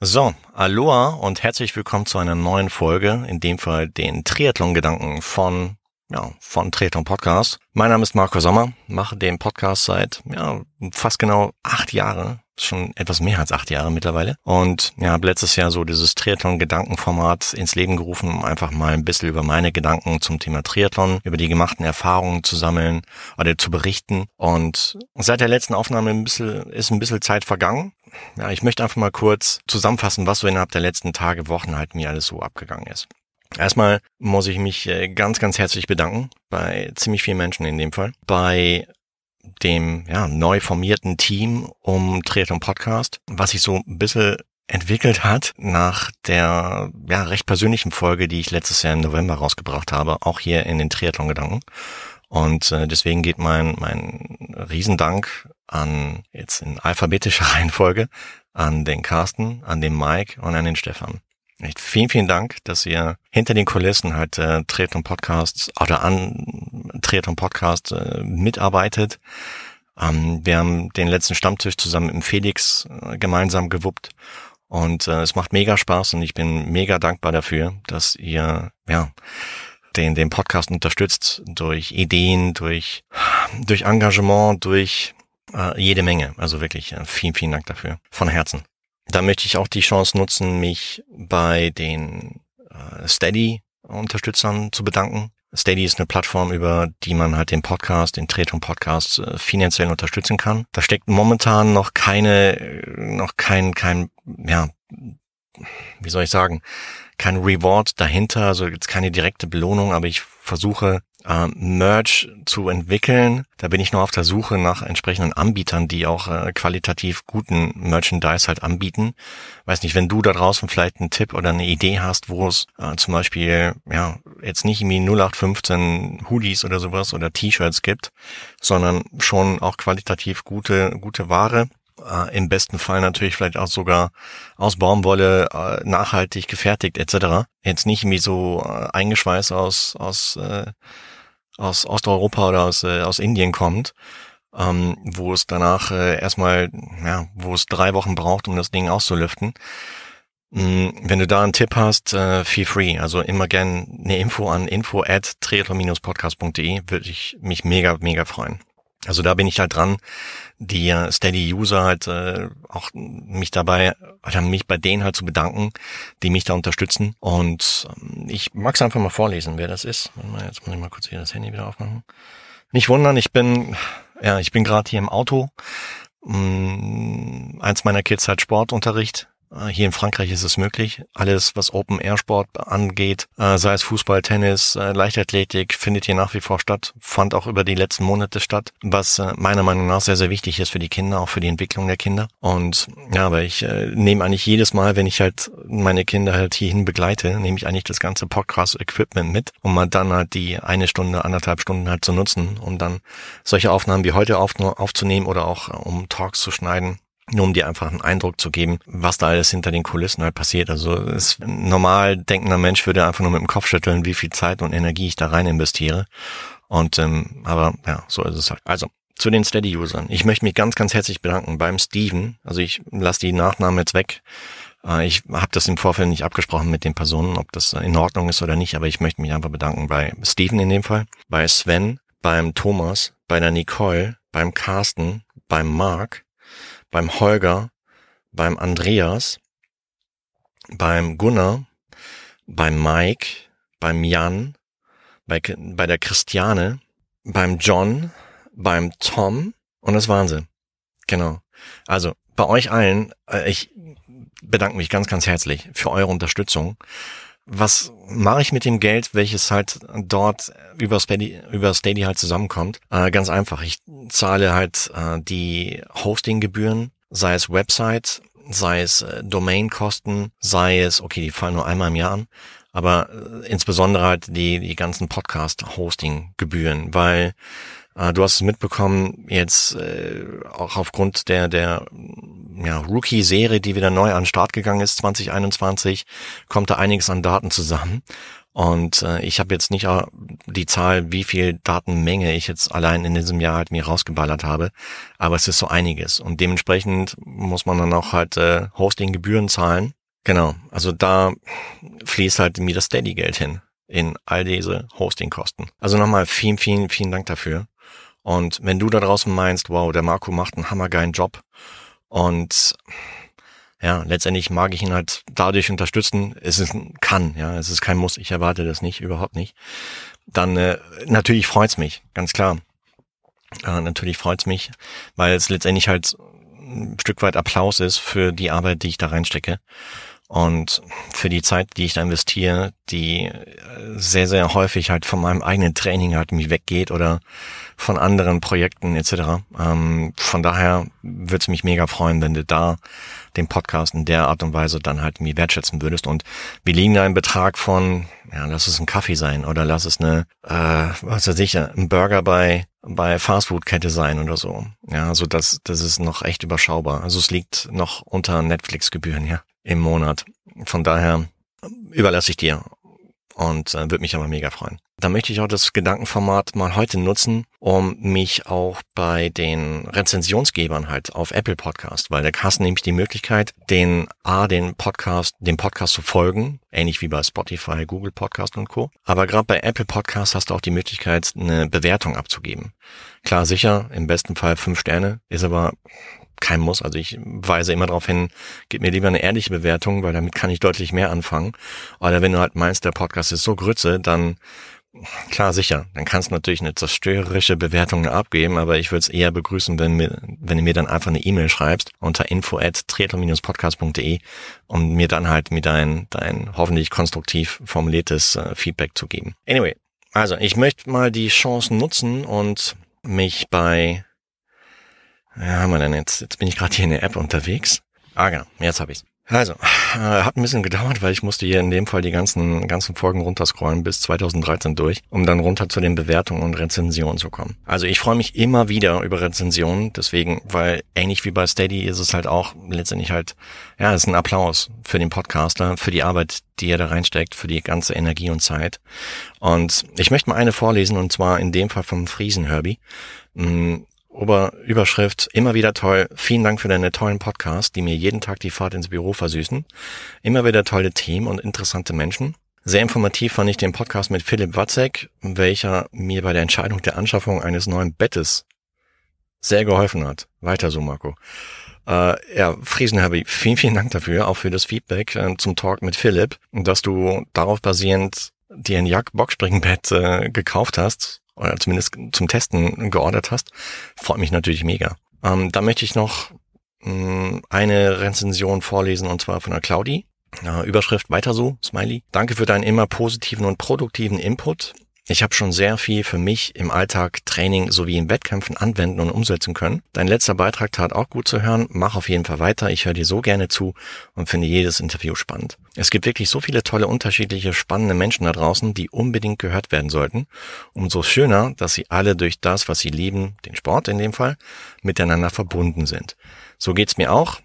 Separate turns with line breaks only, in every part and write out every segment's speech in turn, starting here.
So, Aloha und herzlich willkommen zu einer neuen Folge, in dem Fall den Triathlon-Gedanken von, ja, von Triathlon Podcast. Mein Name ist Marco Sommer, mache den Podcast seit, ja, fast genau acht Jahre, schon etwas mehr als acht Jahre mittlerweile. Und ja, habe letztes Jahr so dieses Triathlon-Gedankenformat ins Leben gerufen, um einfach mal ein bisschen über meine Gedanken zum Thema Triathlon, über die gemachten Erfahrungen zu sammeln oder zu berichten. Und seit der letzten Aufnahme ein bisschen, ist ein bisschen Zeit vergangen. Ja, ich möchte einfach mal kurz zusammenfassen, was so innerhalb der letzten Tage, Wochen halt mir alles so abgegangen ist. Erstmal muss ich mich äh, ganz, ganz herzlich bedanken bei ziemlich vielen Menschen in dem Fall. Bei dem ja, neu formierten Team um Triathlon Podcast, was sich so ein bisschen entwickelt hat nach der ja, recht persönlichen Folge, die ich letztes Jahr im November rausgebracht habe, auch hier in den Triathlon-Gedanken. Und äh, deswegen geht mein, mein Riesendank an, jetzt in alphabetischer Reihenfolge, an den Carsten, an den Mike und an den Stefan. Echt vielen, vielen Dank, dass ihr hinter den Kulissen halt äh, Triathlon Podcasts oder an Triathlon Podcast äh, mitarbeitet. Ähm, wir haben den letzten Stammtisch zusammen mit dem Felix äh, gemeinsam gewuppt und äh, es macht mega Spaß und ich bin mega dankbar dafür, dass ihr ja den, den Podcast unterstützt durch Ideen, durch, durch Engagement, durch äh, jede Menge. Also wirklich äh, vielen, vielen Dank dafür. Von Herzen. Da möchte ich auch die Chance nutzen, mich bei den äh, Steady-Unterstützern zu bedanken. Steady ist eine Plattform, über die man halt den Podcast, den Tretung Podcast äh, finanziell unterstützen kann. Da steckt momentan noch keine, äh, noch kein, kein, ja, wie soll ich sagen, kein Reward dahinter, also jetzt keine direkte Belohnung, aber ich versuche äh, Merch zu entwickeln. Da bin ich noch auf der Suche nach entsprechenden Anbietern, die auch äh, qualitativ guten Merchandise halt anbieten. Weiß nicht, wenn du da draußen vielleicht einen Tipp oder eine Idee hast, wo es äh, zum Beispiel ja jetzt nicht irgendwie 0815 Hoodies oder sowas oder T-Shirts gibt, sondern schon auch qualitativ gute gute Ware äh, im besten Fall natürlich vielleicht auch sogar aus Baumwolle äh, nachhaltig gefertigt etc. Jetzt nicht irgendwie so äh, eingeschweißt aus aus äh, aus Osteuropa oder aus äh, aus Indien kommt, ähm, wo es danach äh, erstmal ja, wo es drei Wochen braucht, um das Ding auszulüften. Mm, wenn du da einen Tipp hast, äh, feel free. Also immer gern eine Info an info at triathlon-podcast.de würde ich mich mega, mega freuen. Also da bin ich halt dran, die Steady-User halt äh, auch mich dabei, oder mich bei denen halt zu bedanken, die mich da unterstützen. Und ähm, ich mag es einfach mal vorlesen, wer das ist. Jetzt muss ich mal kurz hier das Handy wieder aufmachen. Nicht wundern, ich bin, ja, ich bin gerade hier im Auto. Mm, eins meiner Kids hat Sportunterricht hier in Frankreich ist es möglich. Alles, was Open-Air-Sport angeht, äh, sei es Fußball, Tennis, äh, Leichtathletik, findet hier nach wie vor statt, fand auch über die letzten Monate statt, was meiner Meinung nach sehr, sehr wichtig ist für die Kinder, auch für die Entwicklung der Kinder. Und ja, aber ich nehme eigentlich jedes Mal, wenn ich halt meine Kinder halt hierhin begleite, nehme ich eigentlich das ganze Podcast-Equipment mit, um mal dann halt die eine Stunde, anderthalb Stunden halt zu nutzen, um dann solche Aufnahmen wie heute auf, aufzunehmen oder auch um Talks zu schneiden nur um dir einfach einen Eindruck zu geben, was da alles hinter den Kulissen halt passiert. Also es, normal denkender Mensch würde einfach nur mit dem Kopf schütteln, wie viel Zeit und Energie ich da rein investiere. Und ähm, aber ja, so ist es halt. Also zu den Steady-Usern. Ich möchte mich ganz, ganz herzlich bedanken beim Steven. Also ich lasse die Nachnamen jetzt weg. Äh, ich habe das im Vorfeld nicht abgesprochen mit den Personen, ob das in Ordnung ist oder nicht, aber ich möchte mich einfach bedanken bei Steven in dem Fall, bei Sven, beim Thomas, bei der Nicole, beim Carsten, beim Mark, beim Holger, beim Andreas, beim Gunnar, beim Mike, beim Jan, bei, bei der Christiane, beim John, beim Tom und das waren sie. Genau. Also bei euch allen, äh, ich bedanke mich ganz, ganz herzlich für eure Unterstützung. Was mache ich mit dem Geld, welches halt dort über Steady, über Steady halt zusammenkommt? Äh, ganz einfach. Ich zahle halt äh, die Hostinggebühren, sei es Website, sei es äh, Domainkosten, sei es, okay, die fallen nur einmal im Jahr an, aber äh, insbesondere halt die, die ganzen Podcast-Hosting-Gebühren, weil äh, du hast es mitbekommen, jetzt äh, auch aufgrund der, der ja, Rookie-Serie, die wieder neu an den Start gegangen ist, 2021, kommt da einiges an Daten zusammen. Und äh, ich habe jetzt nicht die Zahl, wie viel Datenmenge ich jetzt allein in diesem Jahr halt mir rausgeballert habe, aber es ist so einiges. Und dementsprechend muss man dann auch halt äh, Hosting-Gebühren zahlen. Genau, also da fließt halt mir das Steady-Geld hin in all diese Hosting-Kosten. Also nochmal vielen, vielen, vielen Dank dafür. Und wenn du da draußen meinst, wow, der Marco macht einen hammergeilen Job und ja, letztendlich mag ich ihn halt dadurch unterstützen. Es ist ein kann, ja, es ist kein Muss. Ich erwarte das nicht, überhaupt nicht. Dann äh, natürlich freut's mich, ganz klar. Äh, natürlich freut's mich, weil es letztendlich halt ein Stück weit Applaus ist für die Arbeit, die ich da reinstecke und für die Zeit, die ich da investiere, die äh, sehr, sehr häufig halt von meinem eigenen Training halt mich weggeht oder von anderen Projekten etc. Ähm, von daher würde es mich mega freuen, wenn du da den Podcast in der Art und Weise dann halt mir wertschätzen würdest. Und wir liegen da einen Betrag von, ja, lass es ein Kaffee sein oder lass es eine, äh, was weiß ich, ein Burger bei bei Fastfood-Kette sein oder so. Ja, also das, das ist noch echt überschaubar. Also es liegt noch unter Netflix-Gebühren, ja im Monat. Von daher überlasse ich dir und äh, würde mich aber mega freuen. Da möchte ich auch das Gedankenformat mal heute nutzen, um mich auch bei den Rezensionsgebern halt auf Apple Podcast, weil hast du nämlich die Möglichkeit, den A, den Podcast, dem Podcast zu folgen, ähnlich wie bei Spotify, Google Podcast und Co. Aber gerade bei Apple Podcast hast du auch die Möglichkeit, eine Bewertung abzugeben. Klar, sicher, im besten Fall fünf Sterne, ist aber kein Muss. Also ich weise immer darauf hin, gib mir lieber eine ehrliche Bewertung, weil damit kann ich deutlich mehr anfangen. Oder wenn du halt meinst, der Podcast ist so Grütze, dann klar sicher, dann kannst du natürlich eine zerstörerische Bewertung abgeben, aber ich würde es eher begrüßen, wenn, mir, wenn du mir dann einfach eine E-Mail schreibst unter info at podcastde um mir dann halt mit dein, dein hoffentlich konstruktiv formuliertes äh, Feedback zu geben. Anyway, also ich möchte mal die Chance nutzen und mich bei ja, haben wir denn jetzt? Jetzt bin ich gerade hier in der App unterwegs. Ah, genau. Jetzt habe ich's. Also, äh, hat ein bisschen gedauert, weil ich musste hier in dem Fall die ganzen, ganzen Folgen runterscrollen bis 2013 durch, um dann runter zu den Bewertungen und Rezensionen zu kommen. Also ich freue mich immer wieder über Rezensionen, deswegen, weil ähnlich wie bei Steady ist es halt auch letztendlich halt, ja, es ist ein Applaus für den Podcaster, für die Arbeit, die er da reinsteckt, für die ganze Energie und Zeit. Und ich möchte mal eine vorlesen, und zwar in dem Fall vom Friesen Herbie. Mm, Ober Überschrift, immer wieder toll. Vielen Dank für deine tollen Podcasts, die mir jeden Tag die Fahrt ins Büro versüßen. Immer wieder tolle Themen und interessante Menschen. Sehr informativ fand ich den Podcast mit Philipp Watzek, welcher mir bei der Entscheidung der Anschaffung eines neuen Bettes sehr geholfen hat. Weiter so, Marco. Äh, ja, Friesenherbi, vielen, vielen Dank dafür, auch für das Feedback äh, zum Talk mit Philipp, dass du darauf basierend dir ein Jack-Boxspringbett äh, gekauft hast oder zumindest zum Testen geordert hast, freut mich natürlich mega. Ähm, da möchte ich noch mh, mm, eine Rezension vorlesen und zwar von der Claudi. Äh, Überschrift weiter so, Smiley. Danke für deinen immer positiven und produktiven Input. Ich habe schon sehr viel für mich im Alltag, Training sowie in Wettkämpfen anwenden und umsetzen können. Dein letzter Beitrag tat auch gut zu hören. Mach auf jeden Fall weiter. Ich höre dir so gerne zu und finde jedes Interview spannend. Es gibt wirklich so viele tolle, unterschiedliche, spannende Menschen da draußen, die unbedingt gehört werden sollten. Umso schöner, dass sie alle durch das, was sie lieben, den Sport in dem Fall, miteinander verbunden sind. So geht's mir auch.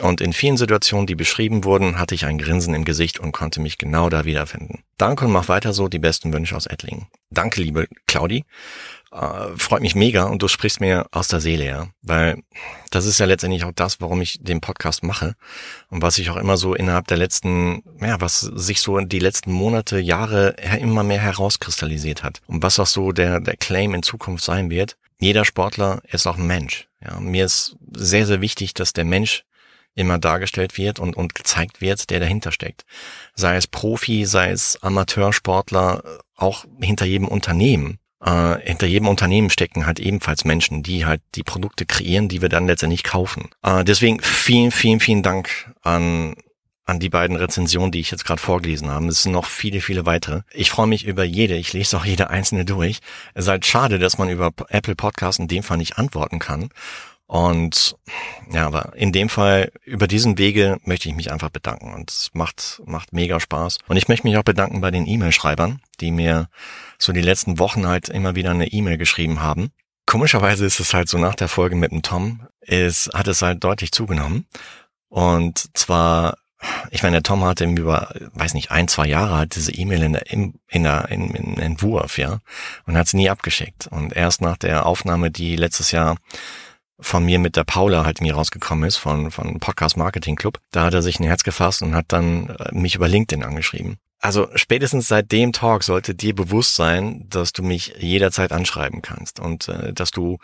Und in vielen Situationen, die beschrieben wurden, hatte ich ein Grinsen im Gesicht und konnte mich genau da wiederfinden. Danke und mach weiter so, die besten Wünsche aus Ettlingen. Danke, liebe Claudi. Äh, freut mich mega und du sprichst mir aus der Seele, ja. Weil das ist ja letztendlich auch das, warum ich den Podcast mache und was ich auch immer so innerhalb der letzten, ja, was sich so die letzten Monate, Jahre immer mehr herauskristallisiert hat. Und was auch so der, der Claim in Zukunft sein wird. Jeder Sportler ist auch ein Mensch. Ja, mir ist sehr, sehr wichtig, dass der Mensch immer dargestellt wird und, und gezeigt wird, der dahinter steckt. Sei es Profi, sei es Amateursportler, auch hinter jedem Unternehmen. Äh, hinter jedem Unternehmen stecken halt ebenfalls Menschen, die halt die Produkte kreieren, die wir dann letztendlich kaufen. Äh, deswegen vielen, vielen, vielen Dank an an die beiden Rezensionen, die ich jetzt gerade vorgelesen habe. Es sind noch viele, viele weitere. Ich freue mich über jede. Ich lese auch jede einzelne durch. Es ist halt schade, dass man über Apple Podcasts in dem Fall nicht antworten kann. Und ja, aber in dem Fall, über diesen Wege möchte ich mich einfach bedanken. Und es macht, macht mega Spaß. Und ich möchte mich auch bedanken bei den E-Mail-Schreibern, die mir so die letzten Wochen halt immer wieder eine E-Mail geschrieben haben. Komischerweise ist es halt so nach der Folge mit dem Tom, ist, hat es halt deutlich zugenommen. Und zwar ich meine, der Tom hatte über, weiß nicht, ein, zwei Jahre halt diese E-Mail in der, in, der, in, in Entwurf, ja, und hat sie nie abgeschickt. Und erst nach der Aufnahme, die letztes Jahr von mir mit der Paula halt mir rausgekommen ist, von, von Podcast Marketing Club, da hat er sich ein Herz gefasst und hat dann äh, mich über LinkedIn angeschrieben. Also spätestens seit dem Talk sollte dir bewusst sein, dass du mich jederzeit anschreiben kannst und äh, dass du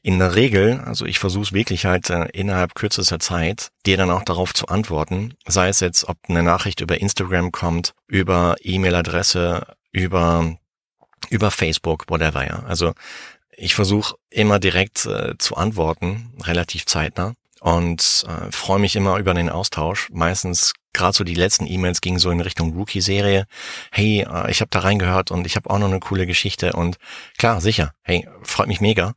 in der Regel, also ich versuche wirklich halt äh, innerhalb kürzester Zeit, dir dann auch darauf zu antworten, sei es jetzt, ob eine Nachricht über Instagram kommt, über E-Mail-Adresse, über über Facebook, whatever, ja. Also ich versuche immer direkt äh, zu antworten, relativ zeitnah und äh, freue mich immer über den Austausch. Meistens gerade so die letzten E-Mails gingen so in Richtung Rookie-Serie. Hey, äh, ich habe da reingehört und ich habe auch noch eine coole Geschichte und klar, sicher. Hey, freut mich mega.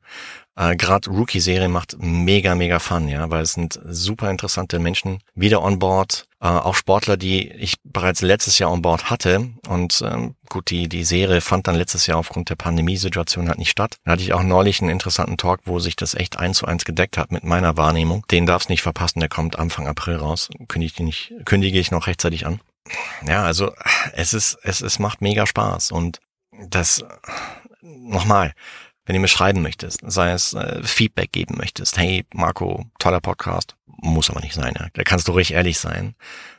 Äh, Gerade Rookie-Serie macht mega, mega Fun, ja, weil es sind super interessante Menschen wieder on board. Äh, auch Sportler, die ich bereits letztes Jahr on board hatte. Und ähm, gut, die, die Serie fand dann letztes Jahr aufgrund der Pandemiesituation halt nicht statt. Da hatte ich auch neulich einen interessanten Talk, wo sich das echt eins zu eins gedeckt hat mit meiner Wahrnehmung. Den darf's nicht verpassen, der kommt Anfang April raus. Kündige ich, nicht, kündige ich noch rechtzeitig an. Ja, also es ist, es, es macht mega Spaß. Und das nochmal, wenn du mir schreiben möchtest, sei es äh, Feedback geben möchtest, hey Marco, toller Podcast, muss aber nicht sein, ja. da kannst du ruhig ehrlich sein.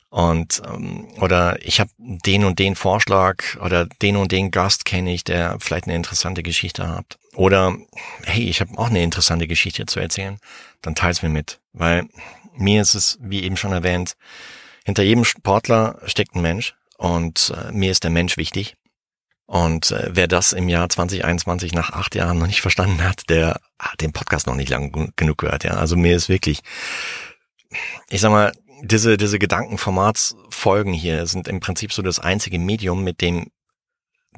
Und ähm, oder ich habe den und den Vorschlag oder den und den Gast kenne ich, der vielleicht eine interessante Geschichte hat. Oder hey, ich habe auch eine interessante Geschichte zu erzählen, dann teils mir mit. Weil mir ist es, wie eben schon erwähnt, hinter jedem Sportler steckt ein Mensch und äh, mir ist der Mensch wichtig. Und äh, wer das im Jahr 2021 nach acht Jahren noch nicht verstanden hat, der hat den Podcast noch nicht lang genug gehört. Ja, also mir ist wirklich, ich sag mal, diese diese Gedankenformatsfolgen hier sind im Prinzip so das einzige Medium, mit dem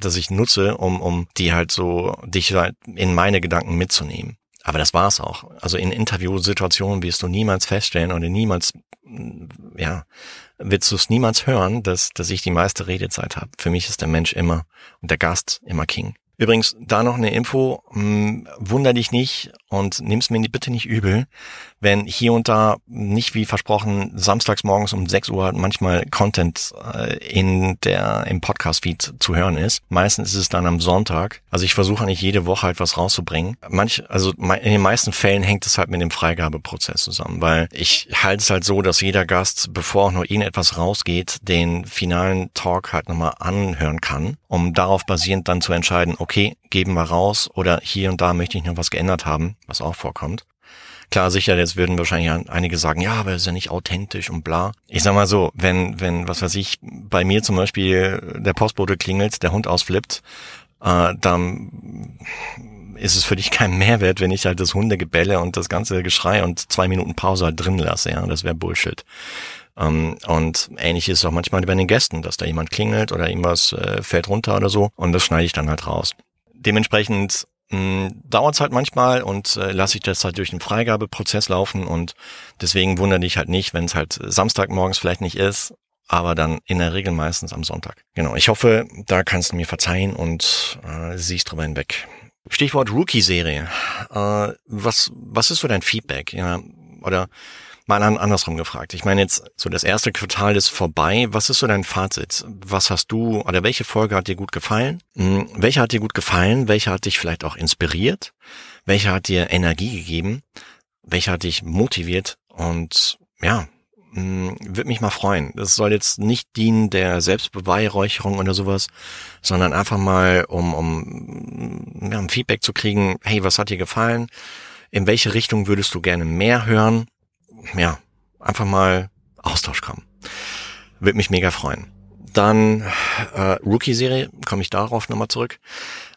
das ich nutze, um um die halt so dich halt in meine Gedanken mitzunehmen. Aber das war's auch. Also in Interviewsituationen wirst du niemals feststellen oder niemals, ja, willst du es niemals hören, dass, dass ich die meiste Redezeit habe. Für mich ist der Mensch immer und der Gast immer King. Übrigens, da noch eine Info, hm, wunder dich nicht und nimm's mir bitte nicht übel, wenn hier und da nicht wie versprochen samstags morgens um 6 Uhr manchmal Content äh, in der im Podcast-Feed zu hören ist. Meistens ist es dann am Sonntag. Also ich versuche eigentlich jede Woche halt was rauszubringen. Manch, also in den meisten Fällen hängt es halt mit dem Freigabeprozess zusammen, weil ich halte es halt so, dass jeder Gast, bevor auch nur ihnen etwas rausgeht, den finalen Talk halt nochmal anhören kann, um darauf basierend dann zu entscheiden, okay, geben wir raus oder hier und da möchte ich noch was geändert haben was auch vorkommt. Klar, sicher, jetzt würden wahrscheinlich einige sagen, ja, aber es ist ja nicht authentisch und bla. Ich sag mal so, wenn, wenn, was weiß ich, bei mir zum Beispiel der Postbote klingelt, der Hund ausflippt, äh, dann ist es für dich kein Mehrwert, wenn ich halt das Hundegebälle und das ganze Geschrei und zwei Minuten Pause halt drin lasse, ja, das wäre Bullshit. Um, ähm, und ähnlich ist es auch manchmal bei den Gästen, dass da jemand klingelt oder irgendwas äh, fällt runter oder so und das schneide ich dann halt raus. Dementsprechend dauert es halt manchmal und äh, lasse ich das halt durch den Freigabeprozess laufen und deswegen wundere dich halt nicht, wenn es halt Samstagmorgens vielleicht nicht ist, aber dann in der Regel meistens am Sonntag. Genau, ich hoffe, da kannst du mir verzeihen und äh, siehst drüber hinweg. Stichwort Rookie-Serie. Äh, was, was ist so dein Feedback? Ja, oder Mal andersrum gefragt. Ich meine jetzt, so das erste Quartal ist vorbei. Was ist so dein Fazit? Was hast du oder welche Folge hat dir gut gefallen? Hm, welche hat dir gut gefallen? Welche hat dich vielleicht auch inspiriert? Welche hat dir Energie gegeben? Welche hat dich motiviert? Und ja, hm, würde mich mal freuen. Das soll jetzt nicht dienen der Selbstbeweihräucherung oder sowas, sondern einfach mal, um, um ja, ein Feedback zu kriegen, hey, was hat dir gefallen? In welche Richtung würdest du gerne mehr hören? Ja, einfach mal Austausch kommen. Würde mich mega freuen. Dann äh, Rookie-Serie, komme ich darauf nochmal zurück.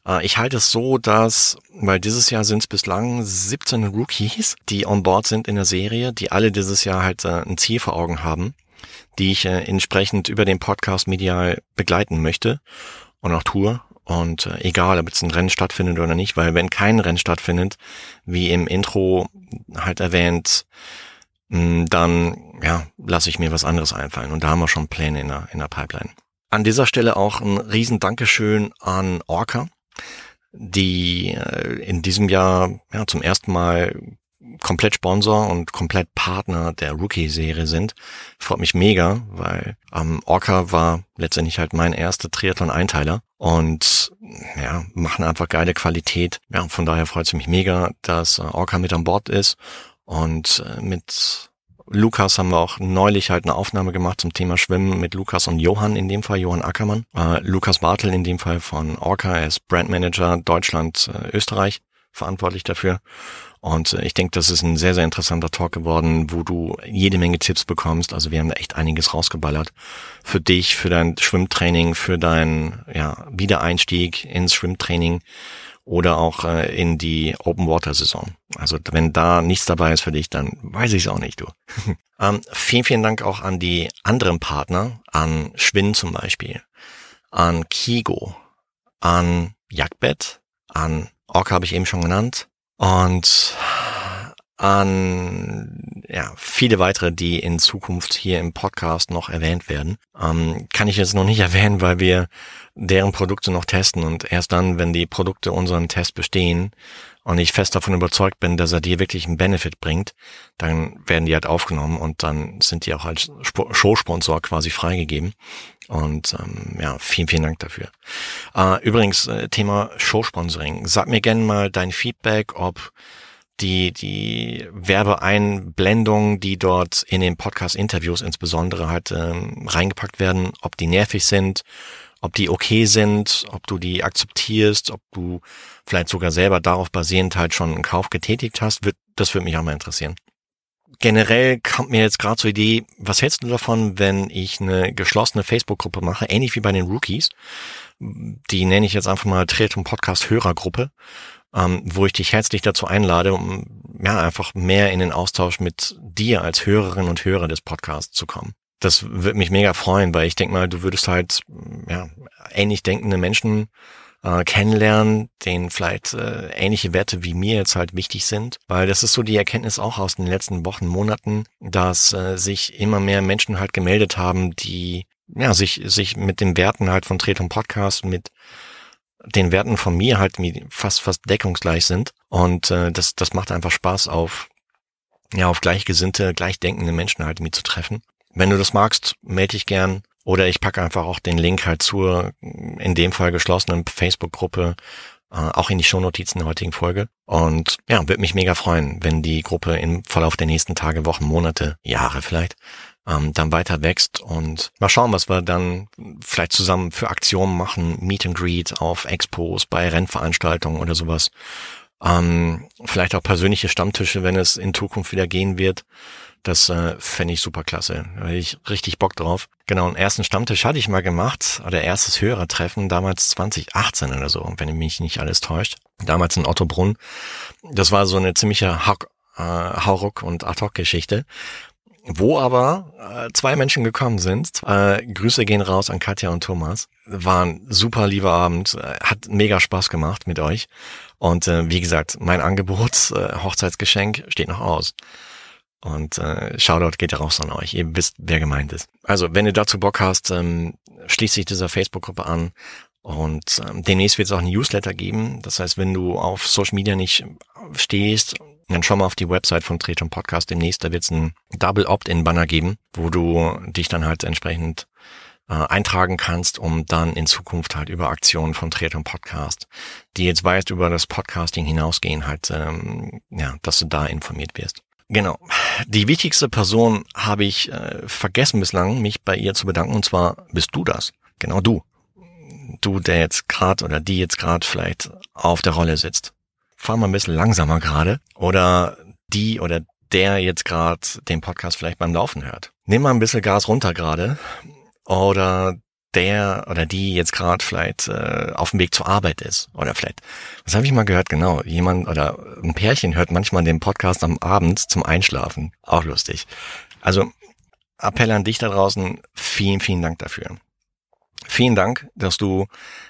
Äh, ich halte es so, dass, weil dieses Jahr sind es bislang 17 Rookies, die on board sind in der Serie, die alle dieses Jahr halt äh, ein Ziel vor Augen haben, die ich äh, entsprechend über den Podcast medial begleiten möchte und auch tue. Und äh, egal, ob jetzt ein Rennen stattfindet oder nicht, weil wenn kein Rennen stattfindet, wie im Intro halt erwähnt, dann ja, lasse ich mir was anderes einfallen. Und da haben wir schon Pläne in der, in der Pipeline. An dieser Stelle auch ein riesen Dankeschön an Orca, die äh, in diesem Jahr ja, zum ersten Mal komplett Sponsor und komplett Partner der Rookie-Serie sind. Freut mich mega, weil ähm, Orca war letztendlich halt mein erster Triathlon-Einteiler und ja, machen einfach geile Qualität. Ja, von daher freut es mich mega, dass äh, Orca mit an Bord ist und äh, mit Lukas haben wir auch neulich halt eine Aufnahme gemacht zum Thema Schwimmen mit Lukas und Johann, in dem Fall Johann Ackermann. Äh, Lukas Bartel in dem Fall von Orca, er ist Brandmanager Deutschland, äh, Österreich, verantwortlich dafür. Und äh, ich denke, das ist ein sehr, sehr interessanter Talk geworden, wo du jede Menge Tipps bekommst. Also wir haben da echt einiges rausgeballert. Für dich, für dein Schwimmtraining, für deinen ja, Wiedereinstieg ins Schwimmtraining oder auch äh, in die Open Water Saison. Also wenn da nichts dabei ist für dich, dann weiß ich es auch nicht, du. ähm, vielen, vielen Dank auch an die anderen Partner, an Schwinn zum Beispiel, an Kigo, an Jagdbett, an Orca habe ich eben schon genannt, und an ja, viele weitere, die in Zukunft hier im Podcast noch erwähnt werden. Ähm, kann ich jetzt noch nicht erwähnen, weil wir deren Produkte noch testen und erst dann, wenn die Produkte unseren Test bestehen und ich fest davon überzeugt bin, dass er dir wirklich einen Benefit bringt, dann werden die halt aufgenommen und dann sind die auch als Showsponsor quasi freigegeben. Und ähm, ja, vielen, vielen Dank dafür. Äh, übrigens, äh, Thema Showsponsoring. Sag mir gerne mal dein Feedback, ob die, die Werbeeinblendungen, die dort in den Podcast-Interviews insbesondere halt ähm, reingepackt werden, ob die nervig sind, ob die okay sind, ob du die akzeptierst, ob du vielleicht sogar selber darauf basierend halt schon einen Kauf getätigt hast, wird, das würde mich auch mal interessieren generell kommt mir jetzt gerade so Idee, was hältst du davon, wenn ich eine geschlossene Facebook-Gruppe mache, ähnlich wie bei den Rookies? Die nenne ich jetzt einfach mal Triathlon Podcast Hörergruppe, ähm, wo ich dich herzlich dazu einlade, um ja einfach mehr in den Austausch mit dir als Hörerin und Hörer des Podcasts zu kommen. Das würde mich mega freuen, weil ich denke mal, du würdest halt ja ähnlich denkende Menschen äh, kennenlernen, denen vielleicht äh, ähnliche Werte wie mir jetzt halt wichtig sind, weil das ist so die Erkenntnis auch aus den letzten Wochen, Monaten, dass äh, sich immer mehr Menschen halt gemeldet haben, die ja sich sich mit den Werten halt von Tretum Podcast mit den Werten von mir halt fast fast deckungsgleich sind und äh, das das macht einfach Spaß auf ja auf gleichgesinnte, gleichdenkende Menschen halt mit zu treffen. Wenn du das magst, melde dich gern oder ich packe einfach auch den Link halt zur, in dem Fall geschlossenen Facebook-Gruppe, äh, auch in die Shownotizen der heutigen Folge. Und ja, würde mich mega freuen, wenn die Gruppe im Verlauf der nächsten Tage, Wochen, Monate, Jahre vielleicht, ähm, dann weiter wächst und mal schauen, was wir dann vielleicht zusammen für Aktionen machen, Meet and Greet auf Expos, bei Rennveranstaltungen oder sowas. Ähm, vielleicht auch persönliche Stammtische, wenn es in Zukunft wieder gehen wird. Das äh, fände ich super klasse. Da ich richtig Bock drauf. Genau, einen ersten Stammtisch hatte ich mal gemacht, oder erstes Hörertreffen, damals 2018 oder so, wenn mich nicht alles täuscht. Damals in Ottobrunn. Das war so eine ziemliche äh, Hauruck- und Ad-Hoc-Geschichte wo aber äh, zwei Menschen gekommen sind. Äh, Grüße gehen raus an Katja und Thomas. War ein super lieber Abend, äh, hat mega Spaß gemacht mit euch. Und äh, wie gesagt, mein Angebot, äh, Hochzeitsgeschenk, steht noch aus. Und äh, Shoutout geht raus an euch. Ihr wisst, wer gemeint ist. Also, wenn du dazu Bock hast, ähm, schließ dich dieser Facebook-Gruppe an. Und ähm, demnächst wird es auch ein Newsletter geben. Das heißt, wenn du auf Social Media nicht stehst, dann schau mal auf die Website von Treton Podcast. Demnächst, da wird es ein Double Opt-in-Banner geben, wo du dich dann halt entsprechend äh, eintragen kannst, um dann in Zukunft halt über Aktionen von Treton Podcast, die jetzt weit über das Podcasting hinausgehen, halt, ähm, ja, dass du da informiert wirst. Genau. Die wichtigste Person habe ich äh, vergessen bislang, mich bei ihr zu bedanken, und zwar bist du das. Genau du. Du, der jetzt gerade oder die jetzt gerade vielleicht auf der Rolle sitzt. Fahr mal ein bisschen langsamer gerade. Oder die oder der jetzt gerade den Podcast vielleicht beim Laufen hört. Nimm mal ein bisschen Gas runter gerade. Oder der oder die jetzt gerade vielleicht äh, auf dem Weg zur Arbeit ist oder vielleicht, was habe ich mal gehört, genau, jemand oder ein Pärchen hört manchmal den Podcast am Abend zum Einschlafen. Auch lustig. Also Appell an dich da draußen, vielen, vielen Dank dafür. Vielen Dank, dass du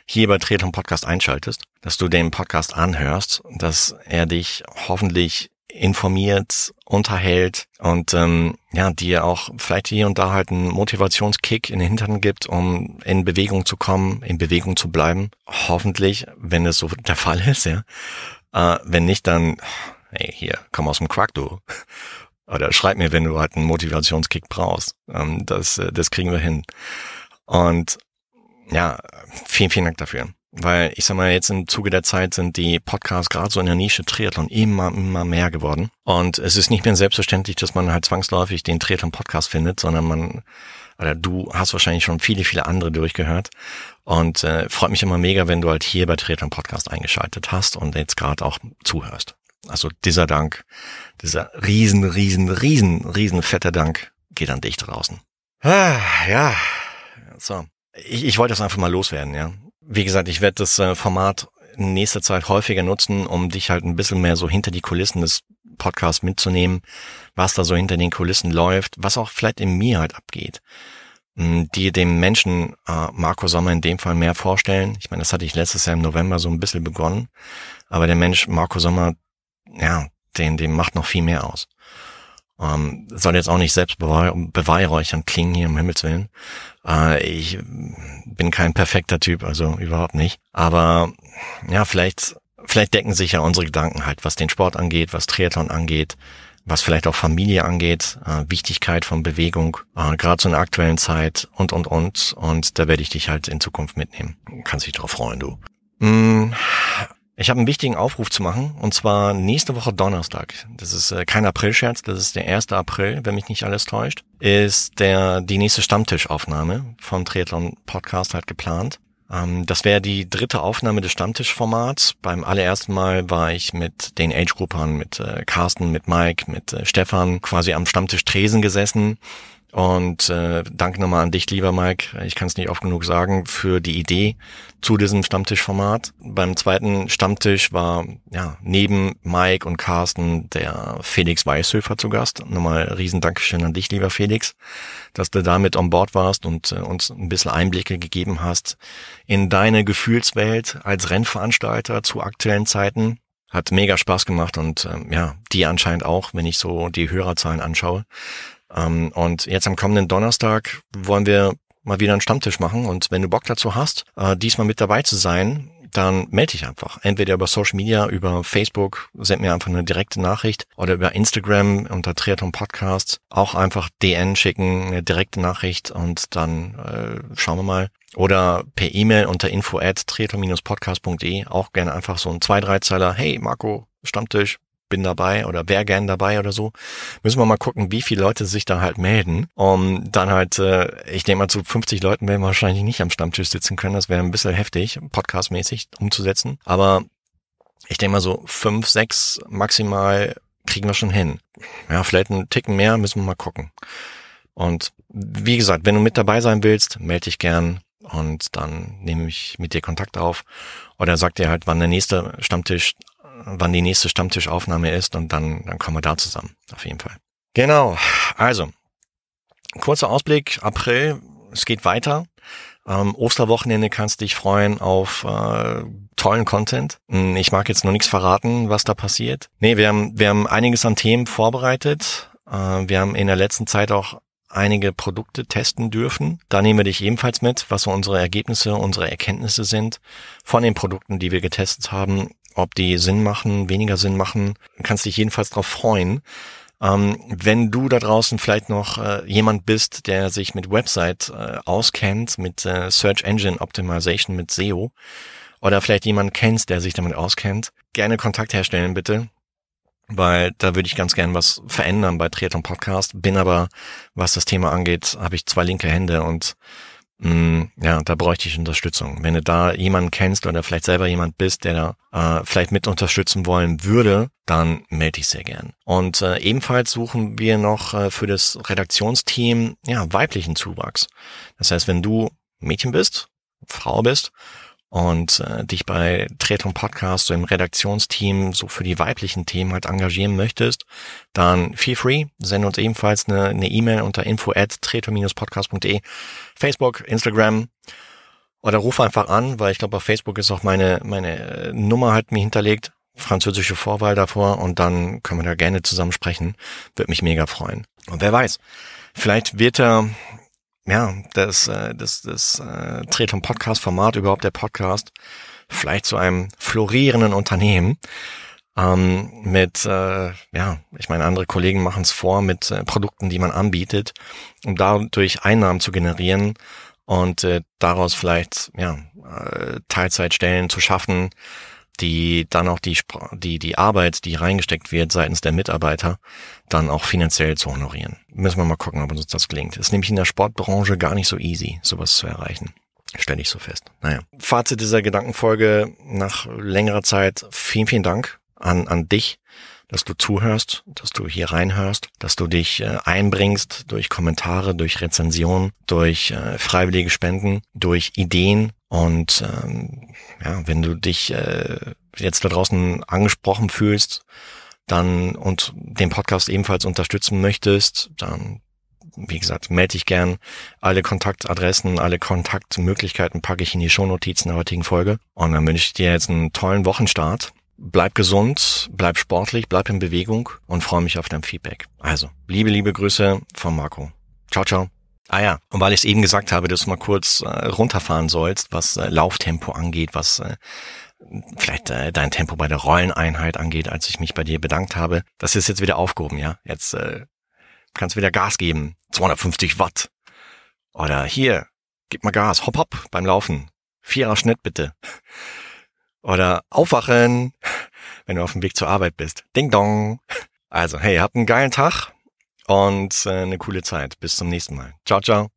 hier bei Triathlon Podcast einschaltest, dass du den Podcast anhörst, dass er dich hoffentlich informiert, unterhält und ähm, ja, dir auch vielleicht hier und da halt einen Motivationskick in den Hintern gibt, um in Bewegung zu kommen, in Bewegung zu bleiben. Hoffentlich, wenn es so der Fall ist, ja. Äh, wenn nicht, dann hey, hier, komm aus dem Quark, du. Oder schreib mir, wenn du halt einen Motivationskick brauchst. Ähm, das, äh, das kriegen wir hin. Und ja, vielen, vielen Dank dafür. Weil ich sag mal, jetzt im Zuge der Zeit sind die Podcasts gerade so in der Nische Triathlon immer, immer mehr geworden. Und es ist nicht mehr selbstverständlich, dass man halt zwangsläufig den Triathlon-Podcast findet, sondern man, oder du hast wahrscheinlich schon viele, viele andere durchgehört. Und äh, freut mich immer mega, wenn du halt hier bei Triathlon Podcast eingeschaltet hast und jetzt gerade auch zuhörst. Also dieser Dank, dieser riesen, riesen, riesen, riesen fetter Dank geht an dich draußen. Ah, ja, so. Ich, ich wollte das einfach mal loswerden, ja. Wie gesagt, ich werde das äh, Format in nächster Zeit häufiger nutzen, um dich halt ein bisschen mehr so hinter die Kulissen des Podcasts mitzunehmen, was da so hinter den Kulissen läuft, was auch vielleicht in mir halt abgeht die dem Menschen äh, Marco Sommer in dem Fall mehr vorstellen. Ich meine, das hatte ich letztes Jahr im November so ein bisschen begonnen, aber der Mensch Marco Sommer, ja, den, dem macht noch viel mehr aus. Ähm, soll jetzt auch nicht selbst beweihräuchern klingen hier im Himmels Willen. Äh, ich bin kein perfekter Typ, also überhaupt nicht. Aber ja, vielleicht, vielleicht decken sich ja unsere Gedanken halt, was den Sport angeht, was Triathlon angeht, was vielleicht auch Familie angeht, äh, Wichtigkeit von Bewegung, äh, gerade in der aktuellen Zeit und, und, und. Und da werde ich dich halt in Zukunft mitnehmen. Kannst dich drauf freuen, du. Mm, ich habe einen wichtigen Aufruf zu machen, und zwar nächste Woche Donnerstag. Das ist äh, kein Aprilscherz, das ist der 1. April, wenn mich nicht alles täuscht, ist der die nächste Stammtischaufnahme vom Triathlon Podcast halt geplant. Ähm, das wäre die dritte Aufnahme des Stammtischformats. Beim allerersten Mal war ich mit den Age-Gruppern, mit äh, Carsten, mit Mike, mit äh, Stefan quasi am Stammtisch Tresen gesessen und äh, danke nochmal an dich, lieber Mike. Ich kann es nicht oft genug sagen für die Idee zu diesem Stammtischformat. Beim zweiten Stammtisch war ja neben Mike und Carsten der Felix Weißhöfer zu Gast. Nochmal riesen Dankeschön an dich, lieber Felix, dass du damit on Bord warst und äh, uns ein bisschen Einblicke gegeben hast in deine Gefühlswelt als Rennveranstalter zu aktuellen Zeiten. Hat mega Spaß gemacht und ähm, ja, die anscheinend auch, wenn ich so die Hörerzahlen anschaue. Ähm, und jetzt am kommenden Donnerstag wollen wir mal wieder einen Stammtisch machen. Und wenn du Bock dazu hast, äh, diesmal mit dabei zu sein, dann melde dich einfach. Entweder über Social Media, über Facebook, send mir einfach eine direkte Nachricht oder über Instagram unter Triathlon Podcasts auch einfach DN schicken, eine direkte Nachricht und dann äh, schauen wir mal. Oder per E-Mail unter info at triathlon-podcast.de auch gerne einfach so ein zwei, drei Zeiler. Hey Marco, Stammtisch, bin dabei oder wer gern dabei oder so. Müssen wir mal gucken, wie viele Leute sich da halt melden. Um dann halt, äh, ich denke mal, zu 50 Leuten werden wir wahrscheinlich nicht am Stammtisch sitzen können. Das wäre ein bisschen heftig, podcastmäßig umzusetzen. Aber ich denke mal so fünf, sechs maximal kriegen wir schon hin. Ja, vielleicht einen Ticken mehr, müssen wir mal gucken. Und wie gesagt, wenn du mit dabei sein willst, melde dich gern und dann nehme ich mit dir Kontakt auf oder sag dir halt, wann der nächste Stammtisch wann die nächste Stammtischaufnahme ist und dann, dann kommen wir da zusammen. Auf jeden Fall. Genau. Also, kurzer Ausblick. April. Es geht weiter. Ähm, Osterwochenende kannst dich freuen auf äh, tollen Content. Hm, ich mag jetzt noch nichts verraten, was da passiert. Nee, wir haben, wir haben einiges an Themen vorbereitet. Äh, wir haben in der letzten Zeit auch einige Produkte testen dürfen. Da nehmen wir dich ebenfalls mit, was so unsere Ergebnisse, unsere Erkenntnisse sind von den Produkten, die wir getestet haben ob die Sinn machen, weniger Sinn machen, kannst dich jedenfalls darauf freuen. Ähm, wenn du da draußen vielleicht noch äh, jemand bist, der sich mit Website äh, auskennt, mit äh, Search Engine Optimization, mit SEO, oder vielleicht jemand kennst, der sich damit auskennt, gerne Kontakt herstellen bitte, weil da würde ich ganz gern was verändern bei Triathlon Podcast, bin aber, was das Thema angeht, habe ich zwei linke Hände und ja, da bräuchte ich Unterstützung. Wenn du da jemanden kennst oder vielleicht selber jemand bist, der da äh, vielleicht mit unterstützen wollen würde, dann melde ich sehr gern. Und äh, ebenfalls suchen wir noch äh, für das Redaktionsteam ja weiblichen Zuwachs. Das heißt, wenn du Mädchen bist, Frau bist und äh, dich bei Triathlon Podcast so im Redaktionsteam so für die weiblichen Themen halt engagieren möchtest, dann feel free, sende uns ebenfalls eine E-Mail e unter info at podcastde Facebook, Instagram oder ruf einfach an, weil ich glaube, auf Facebook ist auch meine, meine Nummer halt mir hinterlegt, französische Vorwahl davor und dann können wir da gerne zusammen sprechen. Würde mich mega freuen. Und wer weiß, vielleicht wird er ja, das, äh, das, das äh, Tretum Podcast Format, überhaupt der Podcast, vielleicht zu einem florierenden Unternehmen. ähm, mit, äh, ja, ich meine, andere Kollegen machen es vor mit äh, Produkten, die man anbietet, um dadurch Einnahmen zu generieren und äh, daraus vielleicht ja äh, Teilzeitstellen zu schaffen, die dann auch die die die Arbeit, die reingesteckt wird seitens der Mitarbeiter, dann auch finanziell zu honorieren. Müssen wir mal gucken, ob uns das gelingt. Ist nämlich in der Sportbranche gar nicht so easy, sowas zu erreichen. Stelle ich so fest. Naja. Fazit dieser Gedankenfolge nach längerer Zeit. Vielen, vielen Dank an, an dich, dass du zuhörst, dass du hier reinhörst, dass du dich äh, einbringst durch Kommentare, durch Rezensionen, durch äh, freiwillige Spenden, durch Ideen und ähm, ja, wenn du dich äh, jetzt da draußen angesprochen fühlst, dann und den Podcast ebenfalls unterstützen möchtest, dann wie gesagt, melde dich gern. Alle Kontaktadressen, alle Kontaktmöglichkeiten packe ich in die Shownotizen der heutigen Folge. Und dann wünsche ich dir jetzt einen tollen Wochenstart bleib gesund, bleib sportlich, bleib in Bewegung und freue mich auf dein Feedback. Also, liebe, liebe Grüße von Marco. Ciao, ciao. Ah ja, und weil ich es eben gesagt habe, dass du mal kurz äh, runterfahren sollst, was äh, Lauftempo angeht, was äh, vielleicht äh, dein Tempo bei der Rolleneinheit angeht, als ich mich bei dir bedankt habe, das ist jetzt wieder aufgehoben, ja. Jetzt äh, kannst du wieder Gas geben. 250 Watt. Oder hier, gib mal Gas, hopp hopp beim Laufen. Vierer Schnitt bitte. Oder aufwachen, wenn du auf dem Weg zur Arbeit bist. Ding dong. Also, hey, habt einen geilen Tag und äh, eine coole Zeit. Bis zum nächsten Mal. Ciao, ciao.